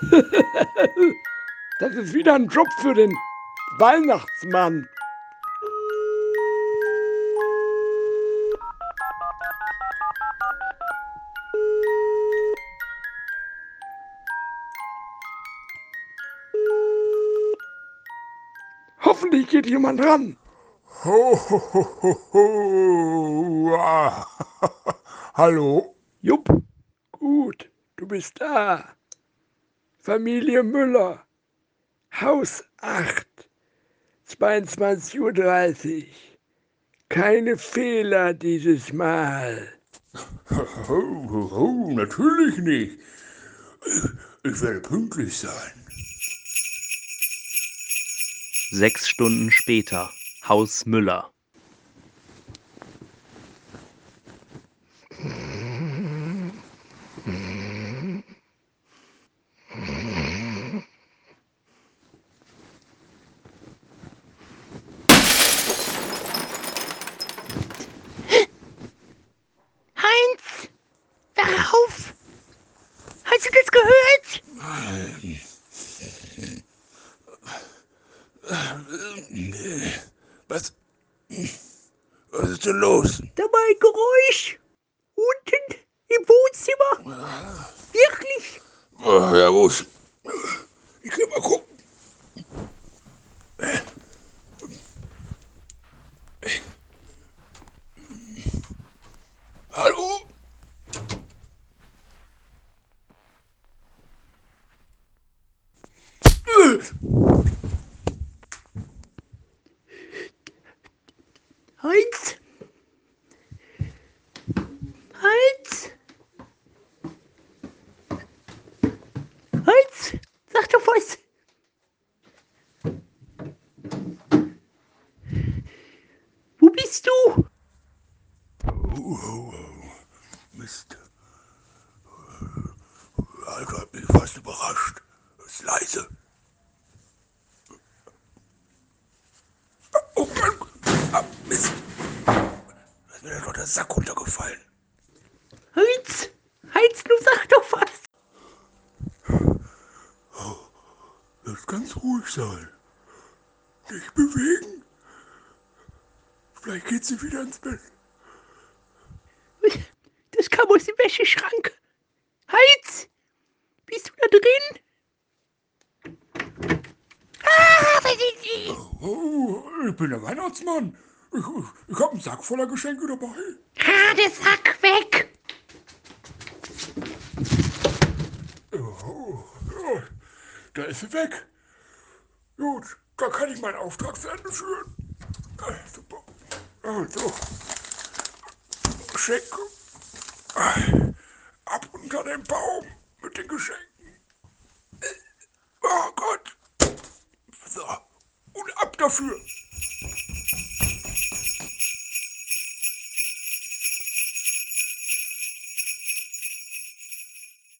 Das ist wieder ein Job für den Weihnachtsmann. Hoffentlich geht jemand ran. Ho, ho, ho, ho, ho. Ah. Hallo? Jupp, gut, du bist da. Familie Müller, Haus 8, 22.30 Uhr. Keine Fehler dieses Mal. Ho, ho, ho, natürlich nicht. Ich werde pünktlich sein. Sechs Stunden später. Haus Müller. Heinz! Wach auf! Hast du das gehört? Was? Was ist denn los? Da war ein Geräusch. Unten im Wohnzimmer. Wirklich? Oh, ja, ist? Ich geh mal gucken. Hallo? Heinz? Heinz? Heinz? Sag doch was. Wo bist du? Mist. Alter, hat mich fast überrascht. Ist leise. Oh Mann! Ah, Mist! Da ist mir doch der Sack runtergefallen. Heinz? Heinz, du sag doch was. Lass ganz ruhig sein. Nicht bewegen. Vielleicht geht sie wieder ins Bett. Das kam aus dem Wäscheschrank. Heinz? Bist du da drin? Ah, was ist die? Oh, ich bin der Weihnachtsmann. Ich, ich, ich habe einen Sack voller Geschenke dabei. Der Sack weg. Oh, da ist sie weg. Gut, da kann ich meinen Auftrag zu Ende führen. Ah, Super. Also, Geschenke. Ah, Ab unter den Baum mit den Geschenken. Oh Gott. So, und ab dafür.